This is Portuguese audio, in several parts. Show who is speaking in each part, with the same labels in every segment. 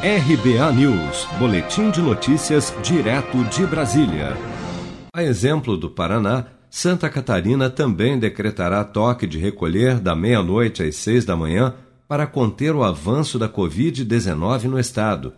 Speaker 1: RBA News, Boletim de Notícias, direto de Brasília. A exemplo do Paraná, Santa Catarina também decretará toque de recolher da meia-noite às seis da manhã para conter o avanço da Covid-19 no estado.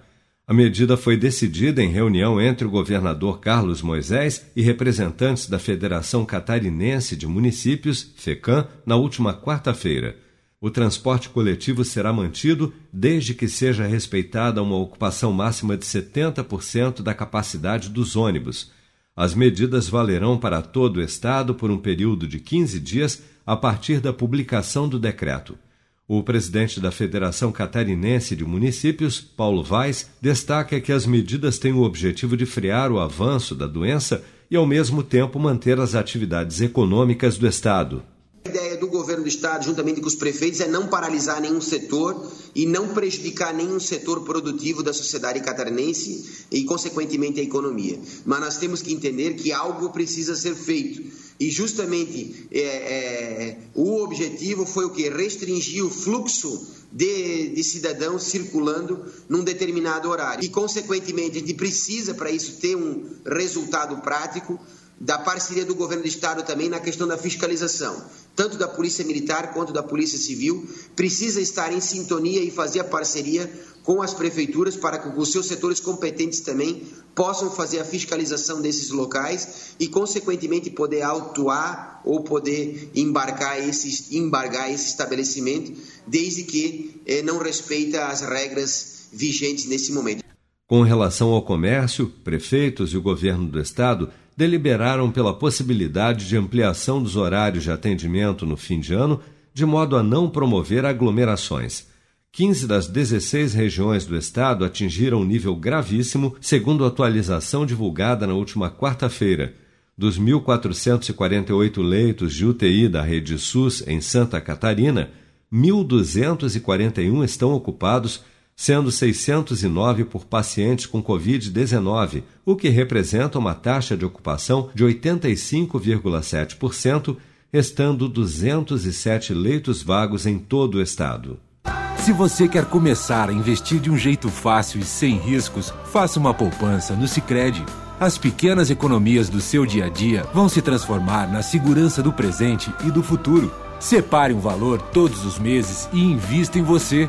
Speaker 1: A medida foi decidida em reunião entre o governador Carlos Moisés e representantes da Federação Catarinense de Municípios, FECAM, na última quarta-feira. O transporte coletivo será mantido desde que seja respeitada uma ocupação máxima de 70% da capacidade dos ônibus. As medidas valerão para todo o Estado por um período de 15 dias a partir da publicação do decreto. O presidente da Federação Catarinense de Municípios, Paulo Vaz, destaca que as medidas têm o objetivo de frear o avanço da doença e, ao mesmo tempo, manter as atividades econômicas do Estado.
Speaker 2: Governo do Estado, juntamente com os prefeitos, é não paralisar nenhum setor e não prejudicar nenhum setor produtivo da sociedade catarinense e, consequentemente, a economia. Mas nós temos que entender que algo precisa ser feito e justamente é, é, o objetivo foi o que? Restringir o fluxo de, de cidadãos circulando num determinado horário. E, consequentemente, a gente precisa, para isso, ter um resultado prático da parceria do governo do estado também na questão da fiscalização, tanto da Polícia Militar quanto da Polícia Civil, precisa estar em sintonia e fazer a parceria com as prefeituras para que os seus setores competentes também possam fazer a fiscalização desses locais e, consequentemente, poder autuar ou poder embarcar esses, embargar esse estabelecimento, desde que eh, não respeita as regras vigentes nesse momento.
Speaker 1: Com relação ao comércio, prefeitos e o governo do estado deliberaram pela possibilidade de ampliação dos horários de atendimento no fim de ano, de modo a não promover aglomerações. 15 das 16 regiões do estado atingiram um nível gravíssimo, segundo a atualização divulgada na última quarta-feira. Dos 1.448 leitos de UTI da rede SUS em Santa Catarina, 1.241 estão ocupados, sendo 609 por pacientes com Covid-19, o que representa uma taxa de ocupação de 85,7%, restando 207 leitos vagos em todo o estado.
Speaker 3: Se você quer começar a investir de um jeito fácil e sem riscos, faça uma poupança no Sicredi. As pequenas economias do seu dia a dia vão se transformar na segurança do presente e do futuro. Separe um valor todos os meses e invista em você.